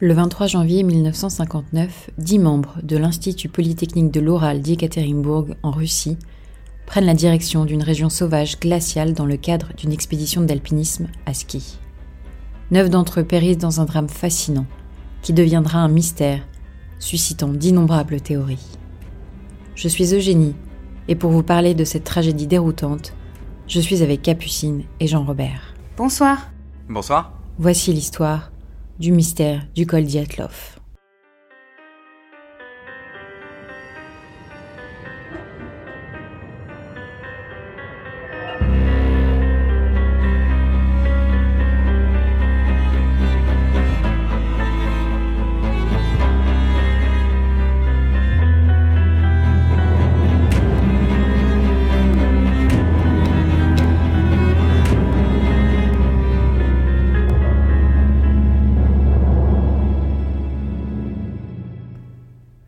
Le 23 janvier 1959, dix membres de l'Institut Polytechnique de l'Oral d'Yekaterinbourg, en Russie, prennent la direction d'une région sauvage glaciale dans le cadre d'une expédition d'alpinisme à ski. Neuf d'entre eux périssent dans un drame fascinant, qui deviendra un mystère, suscitant d'innombrables théories. Je suis Eugénie, et pour vous parler de cette tragédie déroutante, je suis avec Capucine et Jean-Robert. Bonsoir. Bonsoir. Voici l'histoire du mystère du col Diatlov.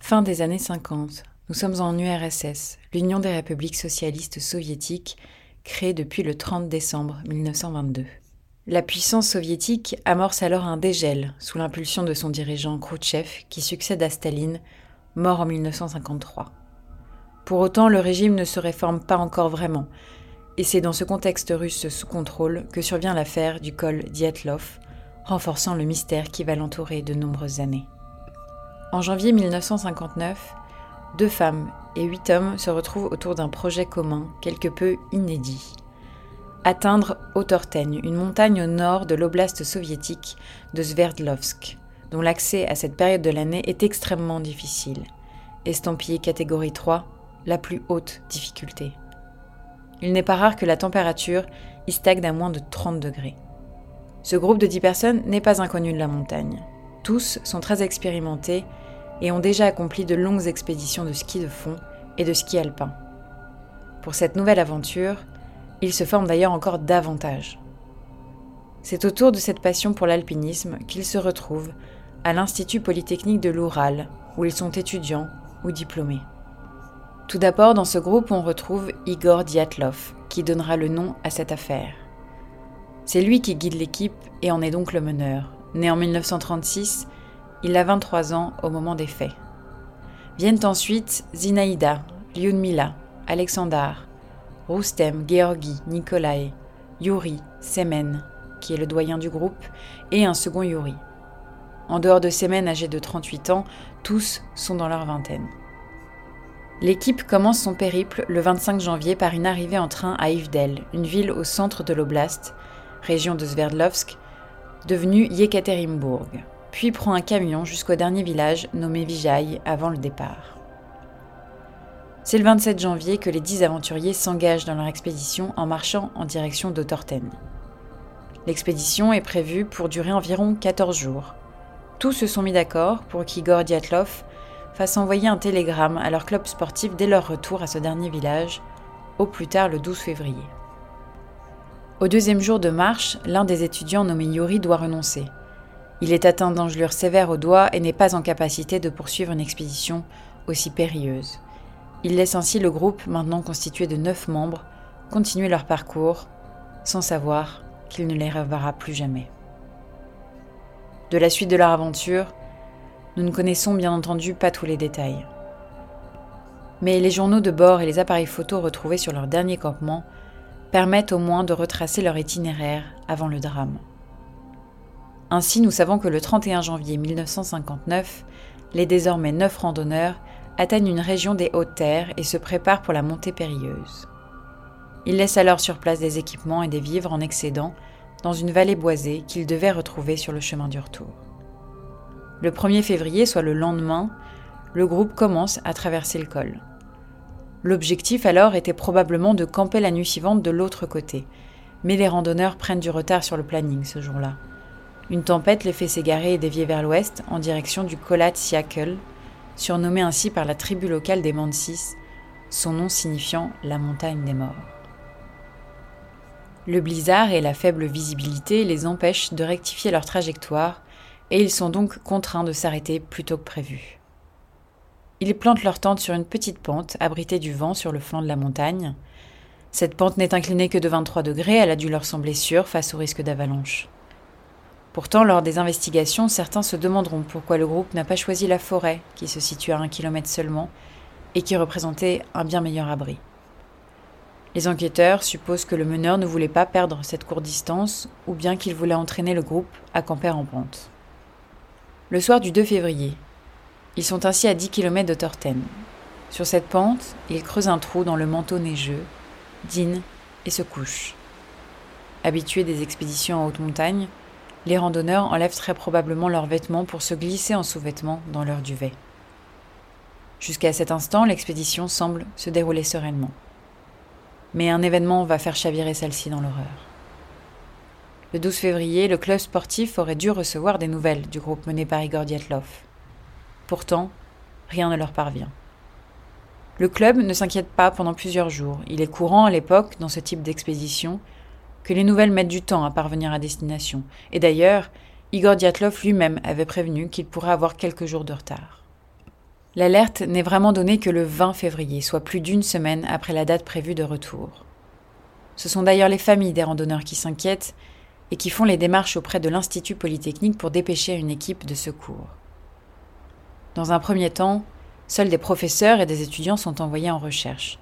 Fin des années 50. Nous sommes en URSS, l'Union des républiques socialistes soviétiques, créée depuis le 30 décembre 1922. La puissance soviétique amorce alors un dégel sous l'impulsion de son dirigeant Khrouchtchev qui succède à Staline, mort en 1953. Pour autant, le régime ne se réforme pas encore vraiment, et c'est dans ce contexte russe sous contrôle que survient l'affaire du col Dyatlov, renforçant le mystère qui va l'entourer de nombreuses années. En janvier 1959, deux femmes et huit hommes se retrouvent autour d'un projet commun quelque peu inédit. Atteindre Autorteigne, une montagne au nord de l'oblast soviétique de Sverdlovsk, dont l'accès à cette période de l'année est extrêmement difficile. Estampillé catégorie 3, la plus haute difficulté. Il n'est pas rare que la température y stagne à moins de 30 degrés. Ce groupe de 10 personnes n'est pas inconnu de la montagne. Tous sont très expérimentés et ont déjà accompli de longues expéditions de ski de fond et de ski alpin. Pour cette nouvelle aventure, ils se forment d'ailleurs encore davantage. C'est autour de cette passion pour l'alpinisme qu'ils se retrouvent à l'Institut Polytechnique de l'Oural, où ils sont étudiants ou diplômés. Tout d'abord, dans ce groupe, on retrouve Igor Diatlov, qui donnera le nom à cette affaire. C'est lui qui guide l'équipe et en est donc le meneur. Né en 1936, il a 23 ans au moment des faits. Viennent ensuite Zinaïda, Lyudmila, Alexandar, Roustem, Georgi, Nikolai, Yuri, Semen, qui est le doyen du groupe, et un second Yuri. En dehors de Semen âgé de 38 ans, tous sont dans leur vingtaine. L'équipe commence son périple le 25 janvier par une arrivée en train à Ivdel, une ville au centre de l'oblast, région de Sverdlovsk, devenue Yekaterinbourg, puis prend un camion jusqu'au dernier village nommé Vijay avant le départ. C'est le 27 janvier que les dix aventuriers s'engagent dans leur expédition en marchant en direction d'Autorten. L'expédition est prévue pour durer environ 14 jours. Tous se sont mis d'accord pour qu'Igor Diatlov fasse envoyer un télégramme à leur club sportif dès leur retour à ce dernier village, au plus tard le 12 février. Au deuxième jour de marche, l'un des étudiants nommé Yuri doit renoncer. Il est atteint d'engelures sévères au doigt et n'est pas en capacité de poursuivre une expédition aussi périlleuse. Il laisse ainsi le groupe, maintenant constitué de neuf membres, continuer leur parcours, sans savoir qu'il ne les reverra plus jamais. De la suite de leur aventure, nous ne connaissons bien entendu pas tous les détails. Mais les journaux de bord et les appareils photos retrouvés sur leur dernier campement permettent au moins de retracer leur itinéraire avant le drame. Ainsi, nous savons que le 31 janvier 1959, les désormais neuf randonneurs atteignent une région des hautes terres et se préparent pour la montée périlleuse. Ils laissent alors sur place des équipements et des vivres en excédent dans une vallée boisée qu'ils devaient retrouver sur le chemin du retour. Le 1er février, soit le lendemain, le groupe commence à traverser le col. L'objectif alors était probablement de camper la nuit suivante de l'autre côté, mais les randonneurs prennent du retard sur le planning ce jour-là. Une tempête les fait s'égarer et dévier vers l'ouest en direction du Kolat Siakel, surnommé ainsi par la tribu locale des Mansis, son nom signifiant la montagne des morts. Le blizzard et la faible visibilité les empêchent de rectifier leur trajectoire et ils sont donc contraints de s'arrêter plus tôt que prévu. Ils plantent leur tente sur une petite pente abritée du vent sur le flanc de la montagne. Cette pente n'est inclinée que de 23 degrés, elle a dû leur sembler sûre face au risque d'avalanche. Pourtant, lors des investigations, certains se demanderont pourquoi le groupe n'a pas choisi la forêt, qui se situe à un kilomètre seulement, et qui représentait un bien meilleur abri. Les enquêteurs supposent que le meneur ne voulait pas perdre cette courte distance, ou bien qu'il voulait entraîner le groupe à camper en pente. Le soir du 2 février, ils sont ainsi à 10 km de Torten. Sur cette pente, ils creusent un trou dans le manteau neigeux, dînent et se couchent. Habitués des expéditions en haute montagne, les randonneurs enlèvent très probablement leurs vêtements pour se glisser en sous-vêtements dans leur duvet. Jusqu'à cet instant, l'expédition semble se dérouler sereinement. Mais un événement va faire chavirer celle-ci dans l'horreur. Le 12 février, le club sportif aurait dû recevoir des nouvelles du groupe mené par Igor Dyatlov. Pourtant, rien ne leur parvient. Le club ne s'inquiète pas pendant plusieurs jours. Il est courant à l'époque, dans ce type d'expédition, que les nouvelles mettent du temps à parvenir à destination. Et d'ailleurs, Igor Dyatlov lui-même avait prévenu qu'il pourrait avoir quelques jours de retard. L'alerte n'est vraiment donnée que le 20 février, soit plus d'une semaine après la date prévue de retour. Ce sont d'ailleurs les familles des randonneurs qui s'inquiètent et qui font les démarches auprès de l'Institut Polytechnique pour dépêcher une équipe de secours. Dans un premier temps, seuls des professeurs et des étudiants sont envoyés en recherche.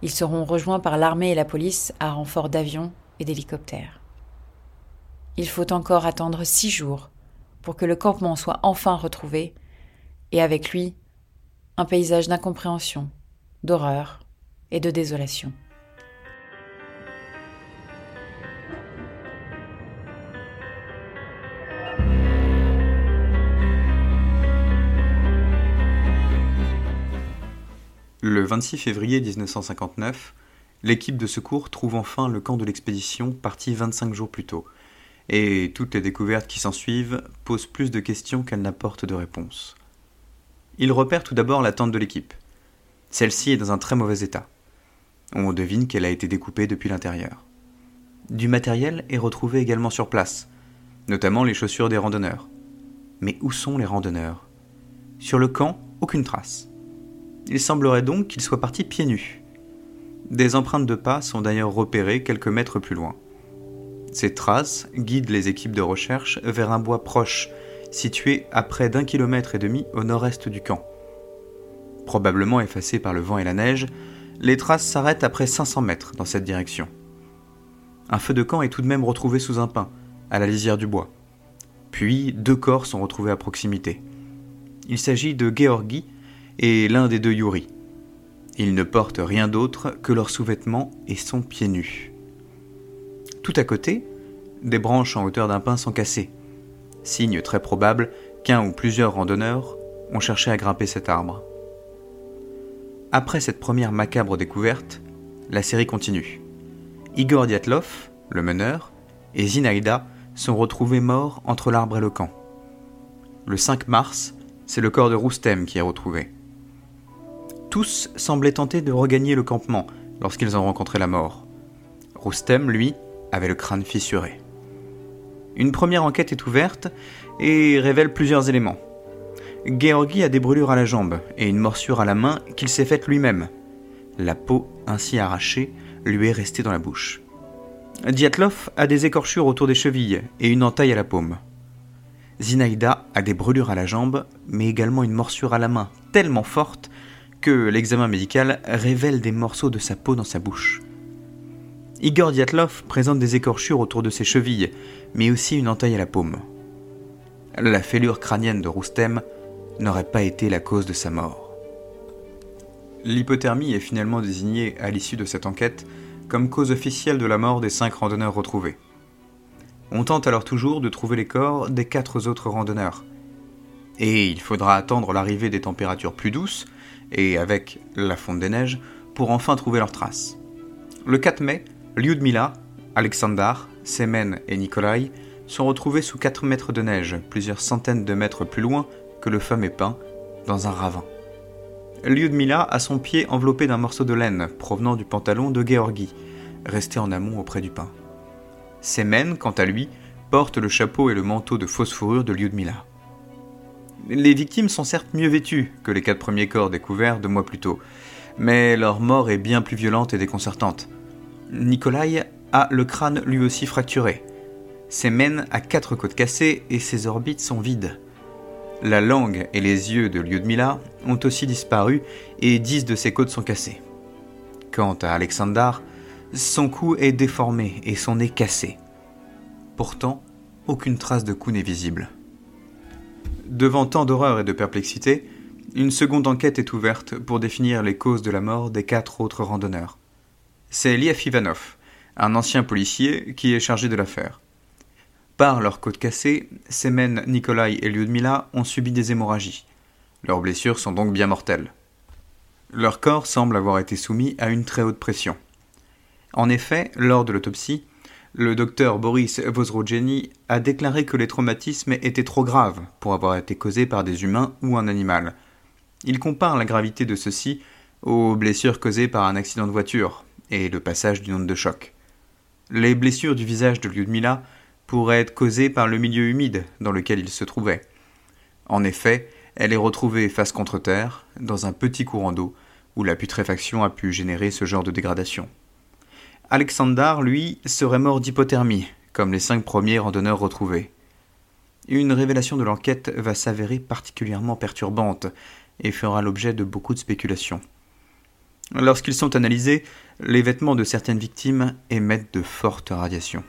Ils seront rejoints par l'armée et la police à renfort d'avions d'hélicoptères. Il faut encore attendre six jours pour que le campement soit enfin retrouvé, et avec lui un paysage d'incompréhension, d'horreur et de désolation. Le 26 février 1959, l'équipe de secours trouve enfin le camp de l'expédition parti 25 jours plus tôt, et toutes les découvertes qui s'ensuivent posent plus de questions qu'elles n'apportent de réponses. Ils repèrent tout d'abord la tente de l'équipe. Celle-ci est dans un très mauvais état. On devine qu'elle a été découpée depuis l'intérieur. Du matériel est retrouvé également sur place, notamment les chaussures des randonneurs. Mais où sont les randonneurs? Sur le camp, aucune trace. Il semblerait donc qu'ils soient partis pieds nus. Des empreintes de pas sont d'ailleurs repérées quelques mètres plus loin. Ces traces guident les équipes de recherche vers un bois proche situé à près d'un kilomètre et demi au nord-est du camp. Probablement effacées par le vent et la neige, les traces s'arrêtent après 500 mètres dans cette direction. Un feu de camp est tout de même retrouvé sous un pin, à la lisière du bois. Puis deux corps sont retrouvés à proximité. Il s'agit de Georgi et l'un des deux Yuri. Ils ne portent rien d'autre que leurs sous-vêtements et sont pieds nus. Tout à côté, des branches en hauteur d'un pin sont cassées signe très probable qu'un ou plusieurs randonneurs ont cherché à grimper cet arbre. Après cette première macabre découverte, la série continue. Igor Dyatlov, le meneur, et Zinaïda sont retrouvés morts entre l'arbre et le camp. Le 5 mars, c'est le corps de Roustem qui est retrouvé. Tous semblaient tenter de regagner le campement lorsqu'ils ont rencontré la mort. Roustem, lui, avait le crâne fissuré. Une première enquête est ouverte et révèle plusieurs éléments. Georgi a des brûlures à la jambe et une morsure à la main qu'il s'est faite lui-même. La peau, ainsi arrachée, lui est restée dans la bouche. Diatlov a des écorchures autour des chevilles et une entaille à la paume. Zinaïda a des brûlures à la jambe, mais également une morsure à la main tellement forte que l'examen médical révèle des morceaux de sa peau dans sa bouche. Igor Diatlov présente des écorchures autour de ses chevilles, mais aussi une entaille à la paume. La fêlure crânienne de Roustem n'aurait pas été la cause de sa mort. L'hypothermie est finalement désignée à l'issue de cette enquête comme cause officielle de la mort des cinq randonneurs retrouvés. On tente alors toujours de trouver les corps des quatre autres randonneurs. Et il faudra attendre l'arrivée des températures plus douces, avec la fonte des neiges, pour enfin trouver leurs traces. Le 4 mai, Lyudmila, Alexandar, Semen et Nikolai sont retrouvés sous 4 mètres de neige, plusieurs centaines de mètres plus loin que le fameux pin, dans un ravin. Lyudmila a son pied enveloppé d'un morceau de laine provenant du pantalon de Georgi, resté en amont auprès du pin. Semen, quant à lui, porte le chapeau et le manteau de fausse fourrure de Lyudmila. Les victimes sont certes mieux vêtues que les quatre premiers corps découverts deux mois plus tôt, mais leur mort est bien plus violente et déconcertante. Nikolai a le crâne lui aussi fracturé. Semen a quatre côtes cassées et ses orbites sont vides. La langue et les yeux de Lyudmila ont aussi disparu et dix de ses côtes sont cassées. Quant à Alexandar, son cou est déformé et son nez cassé. Pourtant, aucune trace de cou n'est visible. Devant tant d'horreur et de perplexité, une seconde enquête est ouverte pour définir les causes de la mort des quatre autres randonneurs. C'est Liaf Ivanov, un ancien policier, qui est chargé de l'affaire. Par leur côte cassée, Semen, Nikolai et Lyudmila ont subi des hémorragies. Leurs blessures sont donc bien mortelles. Leur corps semble avoir été soumis à une très haute pression. En effet, lors de l'autopsie, le docteur Boris Vozrogeni a déclaré que les traumatismes étaient trop graves pour avoir été causés par des humains ou un animal. Il compare la gravité de ceux-ci aux blessures causées par un accident de voiture et le passage d'une onde de choc. Les blessures du visage de Lyudmila pourraient être causées par le milieu humide dans lequel il se trouvait. En effet, elle est retrouvée face contre terre, dans un petit courant d'eau, où la putréfaction a pu générer ce genre de dégradation. Alexandar, lui, serait mort d'hypothermie, comme les cinq premiers randonneurs retrouvés. Une révélation de l'enquête va s'avérer particulièrement perturbante et fera l'objet de beaucoup de spéculations. Lorsqu'ils sont analysés, les vêtements de certaines victimes émettent de fortes radiations.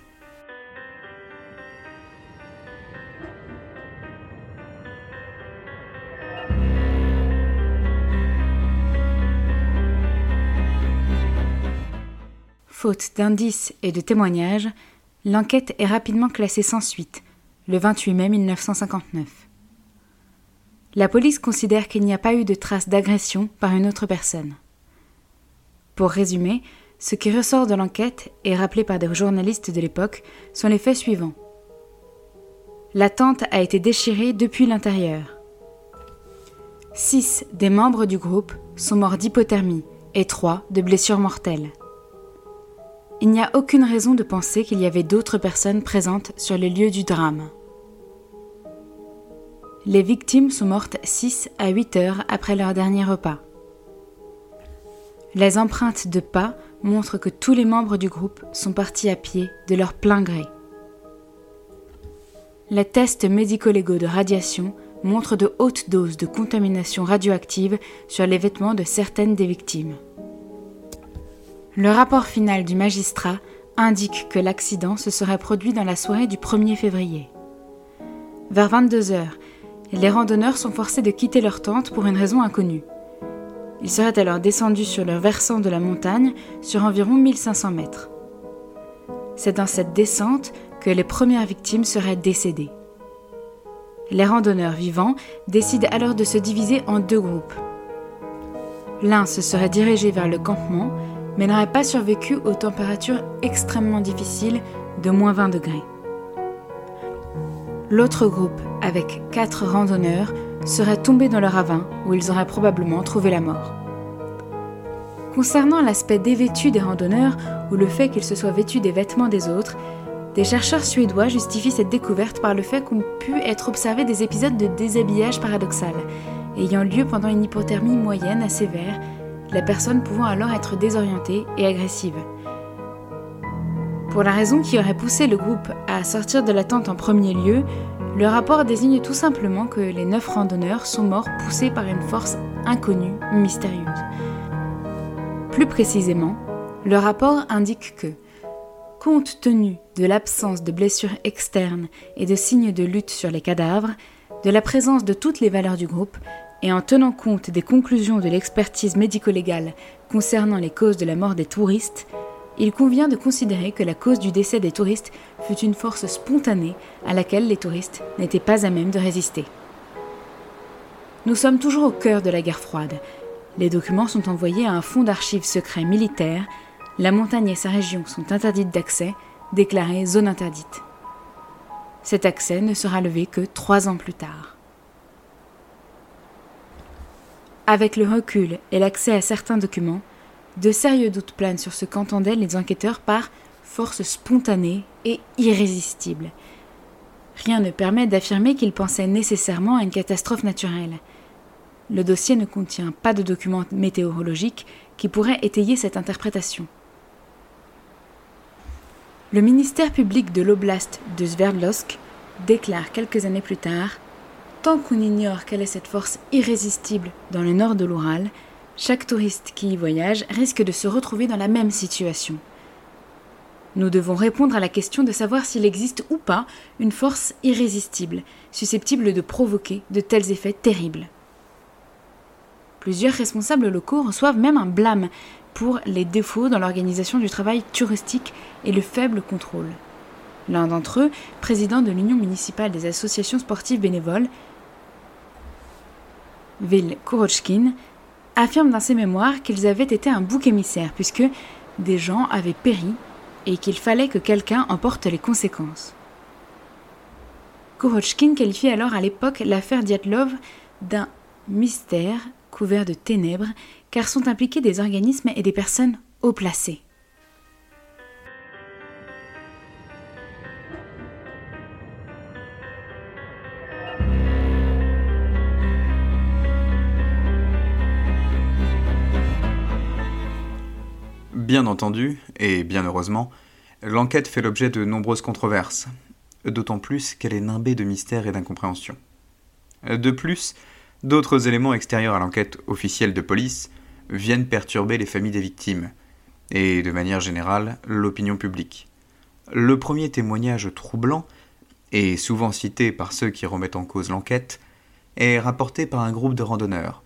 Faute d'indices et de témoignages, l'enquête est rapidement classée sans suite, le 28 mai 1959. La police considère qu'il n'y a pas eu de traces d'agression par une autre personne. Pour résumer, ce qui ressort de l'enquête et rappelé par des journalistes de l'époque sont les faits suivants. La tente a été déchirée depuis l'intérieur. Six des membres du groupe sont morts d'hypothermie et trois de blessures mortelles il n'y a aucune raison de penser qu'il y avait d'autres personnes présentes sur les lieux du drame. Les victimes sont mortes 6 à 8 heures après leur dernier repas. Les empreintes de pas montrent que tous les membres du groupe sont partis à pied de leur plein gré. Les tests médico-légaux de radiation montrent de hautes doses de contamination radioactive sur les vêtements de certaines des victimes. Le rapport final du magistrat indique que l'accident se serait produit dans la soirée du 1er février. Vers 22 heures, les randonneurs sont forcés de quitter leur tente pour une raison inconnue. Ils seraient alors descendus sur le versant de la montagne sur environ 1500 mètres. C'est dans cette descente que les premières victimes seraient décédées. Les randonneurs vivants décident alors de se diviser en deux groupes. L'un se serait dirigé vers le campement mais n'aurait pas survécu aux températures extrêmement difficiles de moins 20 degrés. L'autre groupe, avec quatre randonneurs, serait tombé dans le ravin où ils auraient probablement trouvé la mort. Concernant l'aspect dévêtu des randonneurs ou le fait qu'ils se soient vêtus des vêtements des autres, des chercheurs suédois justifient cette découverte par le fait qu'ont pu être observés des épisodes de déshabillage paradoxal, ayant lieu pendant une hypothermie moyenne à sévère la personne pouvant alors être désorientée et agressive. Pour la raison qui aurait poussé le groupe à sortir de la tente en premier lieu, le rapport désigne tout simplement que les neuf randonneurs sont morts poussés par une force inconnue, mystérieuse. Plus précisément, le rapport indique que, compte tenu de l'absence de blessures externes et de signes de lutte sur les cadavres, de la présence de toutes les valeurs du groupe, et en tenant compte des conclusions de l'expertise médico-légale concernant les causes de la mort des touristes, il convient de considérer que la cause du décès des touristes fut une force spontanée à laquelle les touristes n'étaient pas à même de résister. Nous sommes toujours au cœur de la guerre froide. Les documents sont envoyés à un fonds d'archives secret militaire. La montagne et sa région sont interdites d'accès, déclarées zone interdite. Cet accès ne sera levé que trois ans plus tard. Avec le recul et l'accès à certains documents, de sérieux doutes planent sur ce qu'entendaient les enquêteurs par force spontanée et irrésistible. Rien ne permet d'affirmer qu'ils pensaient nécessairement à une catastrophe naturelle. Le dossier ne contient pas de documents météorologiques qui pourraient étayer cette interprétation. Le ministère public de l'oblast de Sverdlovsk déclare quelques années plus tard Tant qu'on ignore quelle est cette force irrésistible dans le nord de l'Oural, chaque touriste qui y voyage risque de se retrouver dans la même situation. Nous devons répondre à la question de savoir s'il existe ou pas une force irrésistible, susceptible de provoquer de tels effets terribles. Plusieurs responsables locaux reçoivent même un blâme pour les défauts dans l'organisation du travail touristique et le faible contrôle. L'un d'entre eux, président de l'Union municipale des associations sportives bénévoles, Vil Kurochkin, affirme dans ses mémoires qu'ils avaient été un bouc émissaire puisque des gens avaient péri et qu'il fallait que quelqu'un en porte les conséquences. Kurochkin qualifie alors à l'époque l'affaire Diatlov d'un mystère couvert de ténèbres car sont impliqués des organismes et des personnes haut placées. Bien entendu, et bien heureusement, l'enquête fait l'objet de nombreuses controverses, d'autant plus qu'elle est nimbée de mystères et d'incompréhension. De plus, d'autres éléments extérieurs à l'enquête officielle de police viennent perturber les familles des victimes, et de manière générale l'opinion publique. Le premier témoignage troublant, et souvent cité par ceux qui remettent en cause l'enquête, est rapporté par un groupe de randonneurs.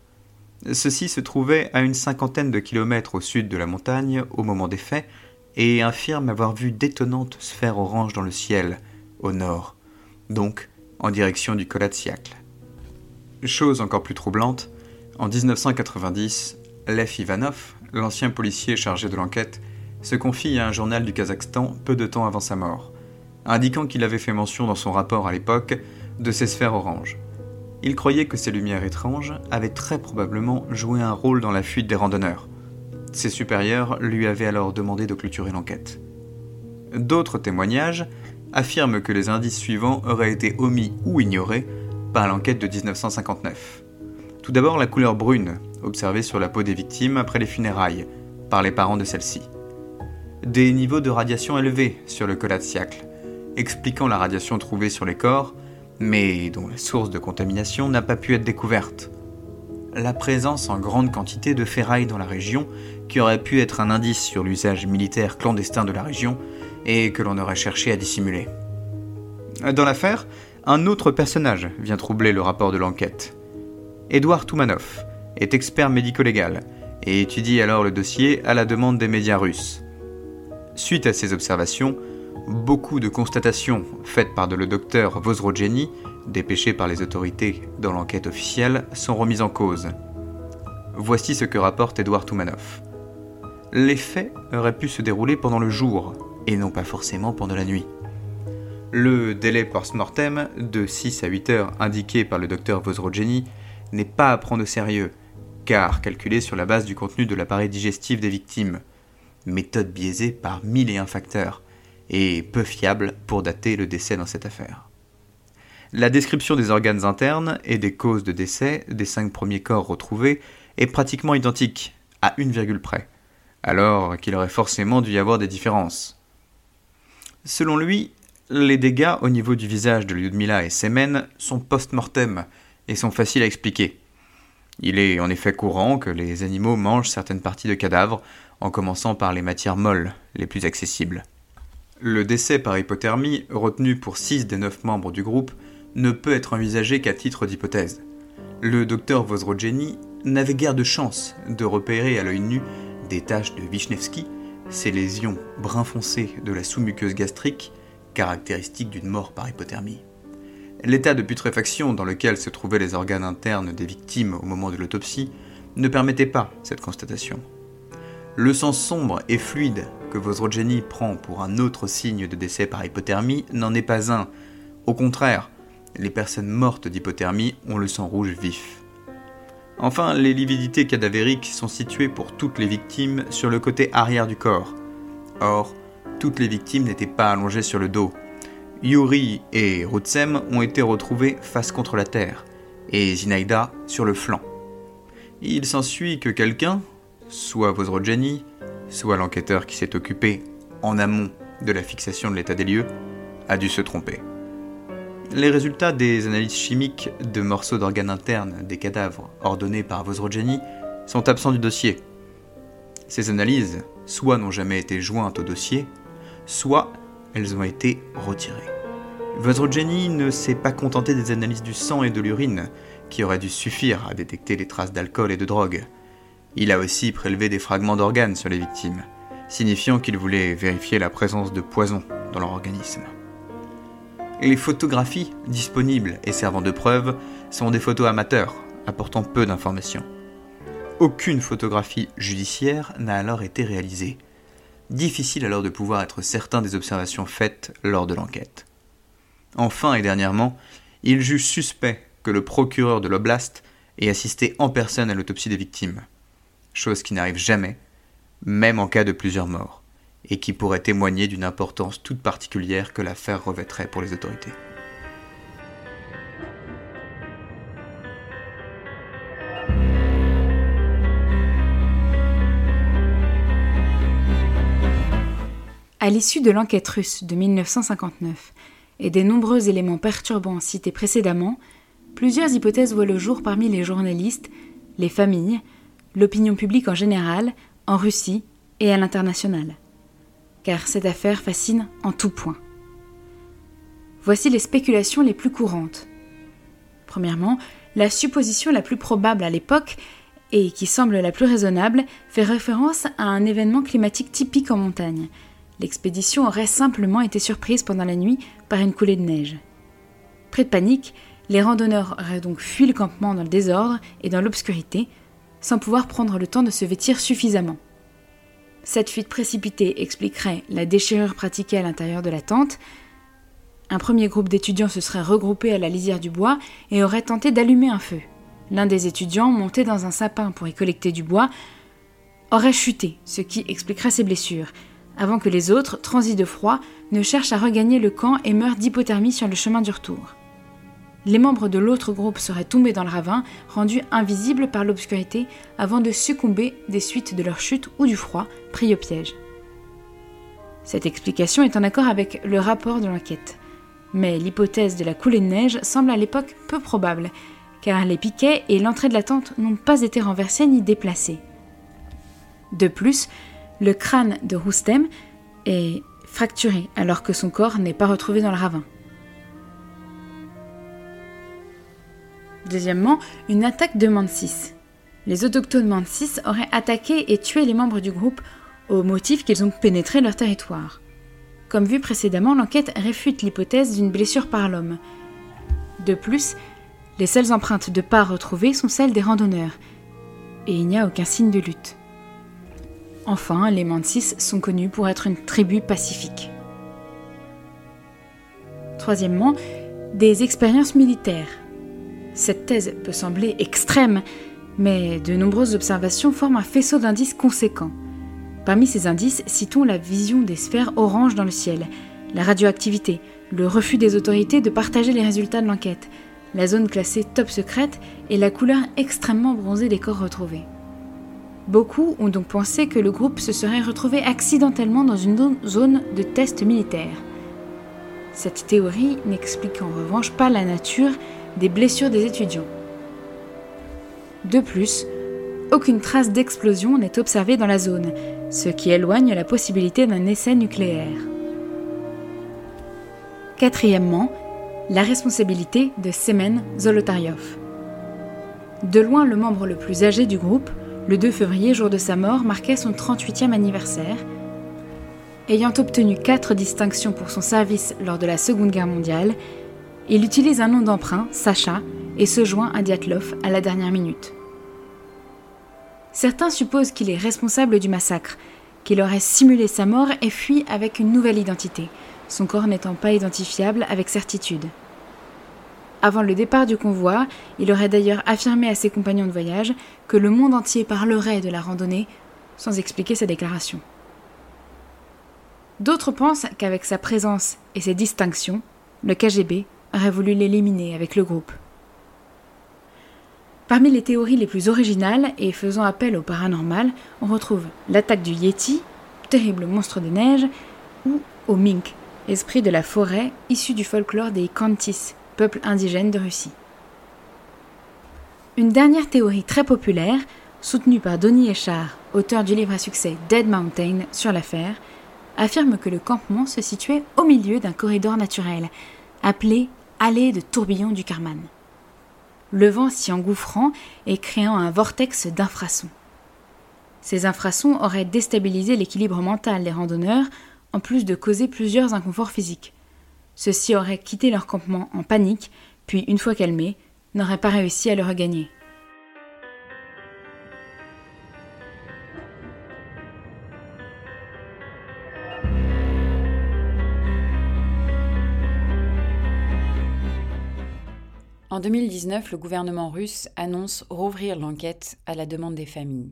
Ceux-ci se trouvaient à une cinquantaine de kilomètres au sud de la montagne au moment des faits et affirment avoir vu d'étonnantes sphères oranges dans le ciel, au nord, donc en direction du Kolatsiakl. Chose encore plus troublante, en 1990, Lev Ivanov, l'ancien policier chargé de l'enquête, se confie à un journal du Kazakhstan peu de temps avant sa mort, indiquant qu'il avait fait mention dans son rapport à l'époque de ces sphères oranges. Il croyait que ces lumières étranges avaient très probablement joué un rôle dans la fuite des randonneurs. Ses supérieurs lui avaient alors demandé de clôturer l'enquête. D'autres témoignages affirment que les indices suivants auraient été omis ou ignorés par l'enquête de 1959. Tout d'abord la couleur brune, observée sur la peau des victimes après les funérailles, par les parents de celles-ci. Des niveaux de radiation élevés sur le siècle, expliquant la radiation trouvée sur les corps mais dont la source de contamination n'a pas pu être découverte. La présence en grande quantité de ferraille dans la région, qui aurait pu être un indice sur l'usage militaire clandestin de la région, et que l'on aurait cherché à dissimuler. Dans l'affaire, un autre personnage vient troubler le rapport de l'enquête. Édouard Toumanov est expert médico-légal et étudie alors le dossier à la demande des médias russes. Suite à ces observations, beaucoup de constatations faites par le docteur Vozrogeni, dépêché par les autorités dans l'enquête officielle, sont remises en cause. Voici ce que rapporte Edouard Toumanov. Les faits auraient pu se dérouler pendant le jour, et non pas forcément pendant la nuit. Le délai post-mortem de 6 à 8 heures indiqué par le docteur Vozrogeni n'est pas à prendre au sérieux, car calculé sur la base du contenu de l'appareil digestif des victimes. Méthode biaisée par mille et un facteurs et peu fiable pour dater le décès dans cette affaire. La description des organes internes et des causes de décès des cinq premiers corps retrouvés est pratiquement identique, à une virgule près, alors qu'il aurait forcément dû y avoir des différences. Selon lui, les dégâts au niveau du visage de Lyudmila et Semen sont post-mortem et sont faciles à expliquer. Il est en effet courant que les animaux mangent certaines parties de cadavres, en commençant par les matières molles les plus accessibles. Le décès par hypothermie, retenu pour 6 des 9 membres du groupe, ne peut être envisagé qu'à titre d'hypothèse. Le docteur Vozrogeni n'avait guère de chance de repérer à l'œil nu des taches de Wisniewski, ces lésions brun foncé de la sous-muqueuse gastrique, caractéristiques d'une mort par hypothermie. L'état de putréfaction dans lequel se trouvaient les organes internes des victimes au moment de l'autopsie ne permettait pas cette constatation. Le sang sombre et fluide que Vozrogeni prend pour un autre signe de décès par hypothermie n'en est pas un. Au contraire, les personnes mortes d'hypothermie ont le sang rouge vif. Enfin, les lividités cadavériques sont situées pour toutes les victimes sur le côté arrière du corps. Or, toutes les victimes n'étaient pas allongées sur le dos. Yuri et Rutsem ont été retrouvés face contre la terre, et Zinaida sur le flanc. Il s'ensuit que quelqu'un, soit Vozrogeni, soit l'enquêteur qui s'est occupé en amont de la fixation de l'état des lieux, a dû se tromper. Les résultats des analyses chimiques de morceaux d'organes internes des cadavres ordonnés par Vosrogeni sont absents du dossier. Ces analyses, soit n'ont jamais été jointes au dossier, soit elles ont été retirées. Vosrogeni ne s'est pas contenté des analyses du sang et de l'urine, qui auraient dû suffire à détecter les traces d'alcool et de drogue. Il a aussi prélevé des fragments d'organes sur les victimes, signifiant qu'il voulait vérifier la présence de poison dans leur organisme. Les photographies disponibles et servant de preuve sont des photos amateurs, apportant peu d'informations. Aucune photographie judiciaire n'a alors été réalisée. Difficile alors de pouvoir être certain des observations faites lors de l'enquête. Enfin et dernièrement, il juge suspect que le procureur de l'oblast ait assisté en personne à l'autopsie des victimes, chose qui n'arrive jamais, même en cas de plusieurs morts, et qui pourrait témoigner d'une importance toute particulière que l'affaire revêtrait pour les autorités. À l'issue de l'enquête russe de 1959 et des nombreux éléments perturbants cités précédemment, plusieurs hypothèses voient le jour parmi les journalistes, les familles, l'opinion publique en général, en Russie et à l'international. Car cette affaire fascine en tout point. Voici les spéculations les plus courantes. Premièrement, la supposition la plus probable à l'époque et qui semble la plus raisonnable fait référence à un événement climatique typique en montagne. L'expédition aurait simplement été surprise pendant la nuit par une coulée de neige. Près de panique, les randonneurs auraient donc fui le campement dans le désordre et dans l'obscurité, sans pouvoir prendre le temps de se vêtir suffisamment. Cette fuite précipitée expliquerait la déchirure pratiquée à l'intérieur de la tente. Un premier groupe d'étudiants se serait regroupé à la lisière du bois et aurait tenté d'allumer un feu. L'un des étudiants, monté dans un sapin pour y collecter du bois, aurait chuté, ce qui expliquerait ses blessures, avant que les autres, transis de froid, ne cherchent à regagner le camp et meurent d'hypothermie sur le chemin du retour les membres de l'autre groupe seraient tombés dans le ravin, rendus invisibles par l'obscurité avant de succomber des suites de leur chute ou du froid, pris au piège. Cette explication est en accord avec le rapport de l'enquête. Mais l'hypothèse de la coulée de neige semble à l'époque peu probable, car les piquets et l'entrée de la tente n'ont pas été renversés ni déplacés. De plus, le crâne de Roustem est fracturé alors que son corps n'est pas retrouvé dans le ravin. Deuxièmement, une attaque de Mansis. Les autochtones Mansis auraient attaqué et tué les membres du groupe au motif qu'ils ont pénétré leur territoire. Comme vu précédemment, l'enquête réfute l'hypothèse d'une blessure par l'homme. De plus, les seules empreintes de pas retrouvées sont celles des randonneurs, et il n'y a aucun signe de lutte. Enfin, les Mansis sont connus pour être une tribu pacifique. Troisièmement, des expériences militaires. Cette thèse peut sembler extrême, mais de nombreuses observations forment un faisceau d'indices conséquents. Parmi ces indices, citons la vision des sphères oranges dans le ciel, la radioactivité, le refus des autorités de partager les résultats de l'enquête, la zone classée top secrète et la couleur extrêmement bronzée des corps retrouvés. Beaucoup ont donc pensé que le groupe se serait retrouvé accidentellement dans une zone de test militaire. Cette théorie n'explique en revanche pas la nature des blessures des étudiants. De plus, aucune trace d'explosion n'est observée dans la zone, ce qui éloigne la possibilité d'un essai nucléaire. Quatrièmement, la responsabilité de Semen Zolotaryov. De loin le membre le plus âgé du groupe, le 2 février, jour de sa mort, marquait son 38e anniversaire. Ayant obtenu quatre distinctions pour son service lors de la Seconde Guerre mondiale, il utilise un nom d'emprunt, Sacha, et se joint à Diatlov à la dernière minute. Certains supposent qu'il est responsable du massacre, qu'il aurait simulé sa mort et fui avec une nouvelle identité, son corps n'étant pas identifiable avec certitude. Avant le départ du convoi, il aurait d'ailleurs affirmé à ses compagnons de voyage que le monde entier parlerait de la randonnée sans expliquer sa déclaration. D'autres pensent qu'avec sa présence et ses distinctions, le KGB aurait voulu l'éliminer avec le groupe. Parmi les théories les plus originales et faisant appel au paranormal, on retrouve l'attaque du Yeti, terrible monstre des neiges, ou aux Mink, esprit de la forêt issu du folklore des Khantis, peuple indigène de Russie. Une dernière théorie très populaire, soutenue par Donny Echard, auteur du livre à succès Dead Mountain sur l'affaire, affirme que le campement se situait au milieu d'un corridor naturel, appelé Allée de tourbillon du Karman. Le vent s'y engouffrant et créant un vortex d'infrasons. Ces infrasons auraient déstabilisé l'équilibre mental des randonneurs, en plus de causer plusieurs inconforts physiques. Ceux-ci auraient quitté leur campement en panique, puis, une fois calmés, n'auraient pas réussi à le regagner. En 2019, le gouvernement russe annonce rouvrir l'enquête à la demande des familles.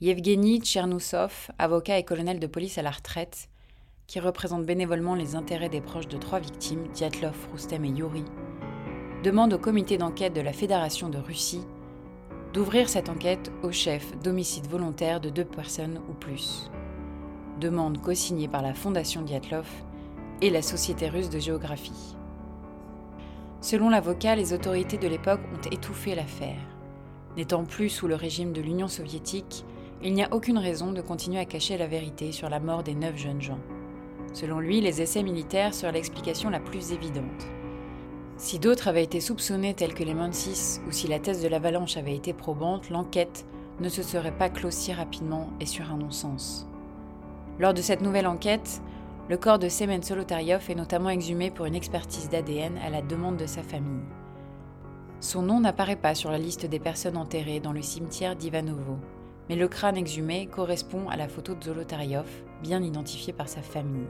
Yevgeny Tchernoussov, avocat et colonel de police à la retraite, qui représente bénévolement les intérêts des proches de trois victimes, Diatlov, Roustem et Yuri, demande au comité d'enquête de la Fédération de Russie d'ouvrir cette enquête au chef d'homicide volontaire de deux personnes ou plus. Demande co-signée par la Fondation Diatlov et la Société russe de géographie. Selon l'avocat, les autorités de l'époque ont étouffé l'affaire. N'étant plus sous le régime de l'Union soviétique, il n'y a aucune raison de continuer à cacher la vérité sur la mort des neuf jeunes gens. Selon lui, les essais militaires seraient l'explication la plus évidente. Si d'autres avaient été soupçonnés tels que les Mansis ou si la thèse de l'avalanche avait été probante, l'enquête ne se serait pas close si rapidement et sur un non-sens. Lors de cette nouvelle enquête, le corps de Semen Solotaryov est notamment exhumé pour une expertise d'ADN à la demande de sa famille. Son nom n'apparaît pas sur la liste des personnes enterrées dans le cimetière d'Ivanovo, mais le crâne exhumé correspond à la photo de Zolotaryov, bien identifié par sa famille.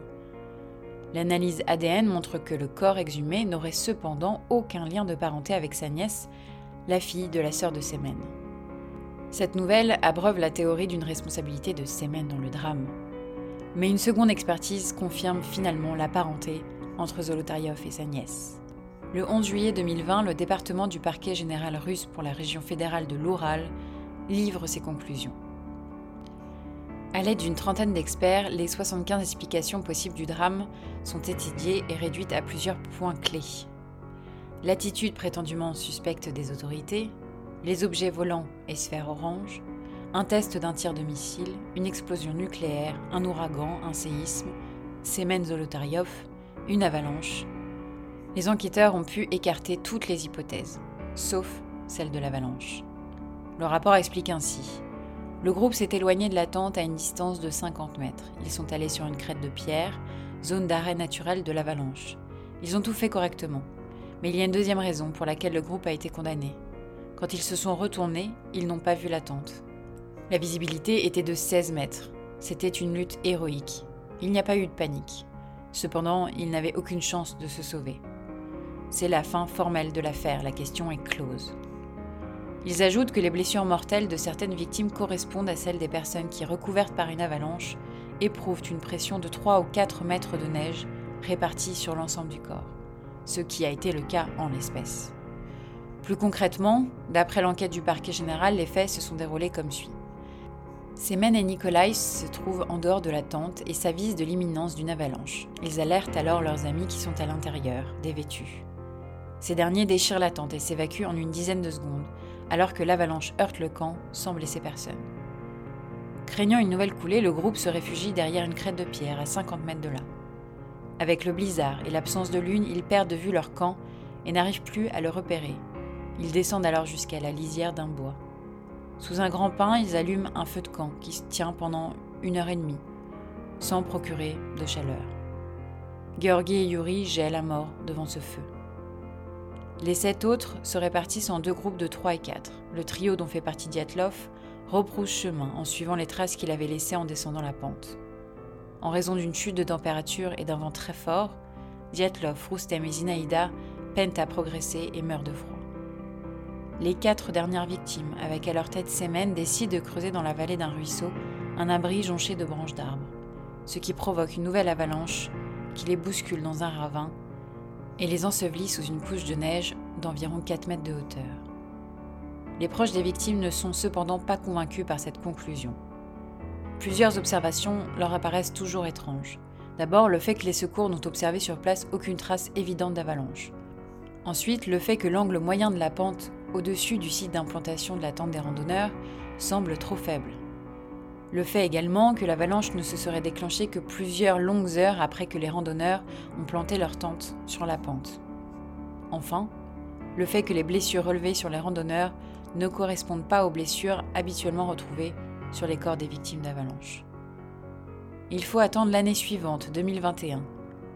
L'analyse ADN montre que le corps exhumé n'aurait cependant aucun lien de parenté avec sa nièce, la fille de la sœur de Semen. Cette nouvelle abreuve la théorie d'une responsabilité de Semen dans le drame. Mais une seconde expertise confirme finalement la parenté entre Zolotaryov et sa nièce. Le 11 juillet 2020, le département du parquet général russe pour la région fédérale de l'Oural livre ses conclusions. À l'aide d'une trentaine d'experts, les 75 explications possibles du drame sont étudiées et réduites à plusieurs points clés. L'attitude prétendument suspecte des autorités, les objets volants et sphères orange, un test d'un tir de missile, une explosion nucléaire, un ouragan, un séisme, Semen Zolotaryov, une avalanche. Les enquêteurs ont pu écarter toutes les hypothèses, sauf celle de l'avalanche. Le rapport explique ainsi. Le groupe s'est éloigné de la tente à une distance de 50 mètres. Ils sont allés sur une crête de pierre, zone d'arrêt naturel de l'avalanche. Ils ont tout fait correctement. Mais il y a une deuxième raison pour laquelle le groupe a été condamné. Quand ils se sont retournés, ils n'ont pas vu la tente. La visibilité était de 16 mètres. C'était une lutte héroïque. Il n'y a pas eu de panique. Cependant, ils n'avaient aucune chance de se sauver. C'est la fin formelle de l'affaire, la question est close. Ils ajoutent que les blessures mortelles de certaines victimes correspondent à celles des personnes qui, recouvertes par une avalanche, éprouvent une pression de 3 ou 4 mètres de neige répartie sur l'ensemble du corps, ce qui a été le cas en l'espèce. Plus concrètement, d'après l'enquête du parquet général, les faits se sont déroulés comme suit. Semen et Nikolai se trouvent en dehors de la tente et s'avisent de l'imminence d'une avalanche. Ils alertent alors leurs amis qui sont à l'intérieur, dévêtus. Ces derniers déchirent la tente et s'évacuent en une dizaine de secondes, alors que l'avalanche heurte le camp sans blesser personne. Craignant une nouvelle coulée, le groupe se réfugie derrière une crête de pierre à 50 mètres de là. Avec le blizzard et l'absence de lune, ils perdent de vue leur camp et n'arrivent plus à le repérer. Ils descendent alors jusqu'à la lisière d'un bois. Sous un grand pin, ils allument un feu de camp qui se tient pendant une heure et demie, sans procurer de chaleur. Georgi et Yuri gèlent à mort devant ce feu. Les sept autres se répartissent en deux groupes de trois et quatre. Le trio dont fait partie Diatlov reprousse chemin en suivant les traces qu'il avait laissées en descendant la pente. En raison d'une chute de température et d'un vent très fort, Diatlov, Roustem et Zinaïda peinent à progresser et meurent de froid. Les quatre dernières victimes, avec à leur tête Semen, décident de creuser dans la vallée d'un ruisseau un abri jonché de branches d'arbres, ce qui provoque une nouvelle avalanche qui les bouscule dans un ravin et les ensevelit sous une couche de neige d'environ 4 mètres de hauteur. Les proches des victimes ne sont cependant pas convaincus par cette conclusion. Plusieurs observations leur apparaissent toujours étranges. D'abord, le fait que les secours n'ont observé sur place aucune trace évidente d'avalanche. Ensuite, le fait que l'angle moyen de la pente au-dessus du site d'implantation de la tente des randonneurs semble trop faible. Le fait également que l'avalanche ne se serait déclenchée que plusieurs longues heures après que les randonneurs ont planté leur tente sur la pente. Enfin, le fait que les blessures relevées sur les randonneurs ne correspondent pas aux blessures habituellement retrouvées sur les corps des victimes d'avalanche. Il faut attendre l'année suivante, 2021,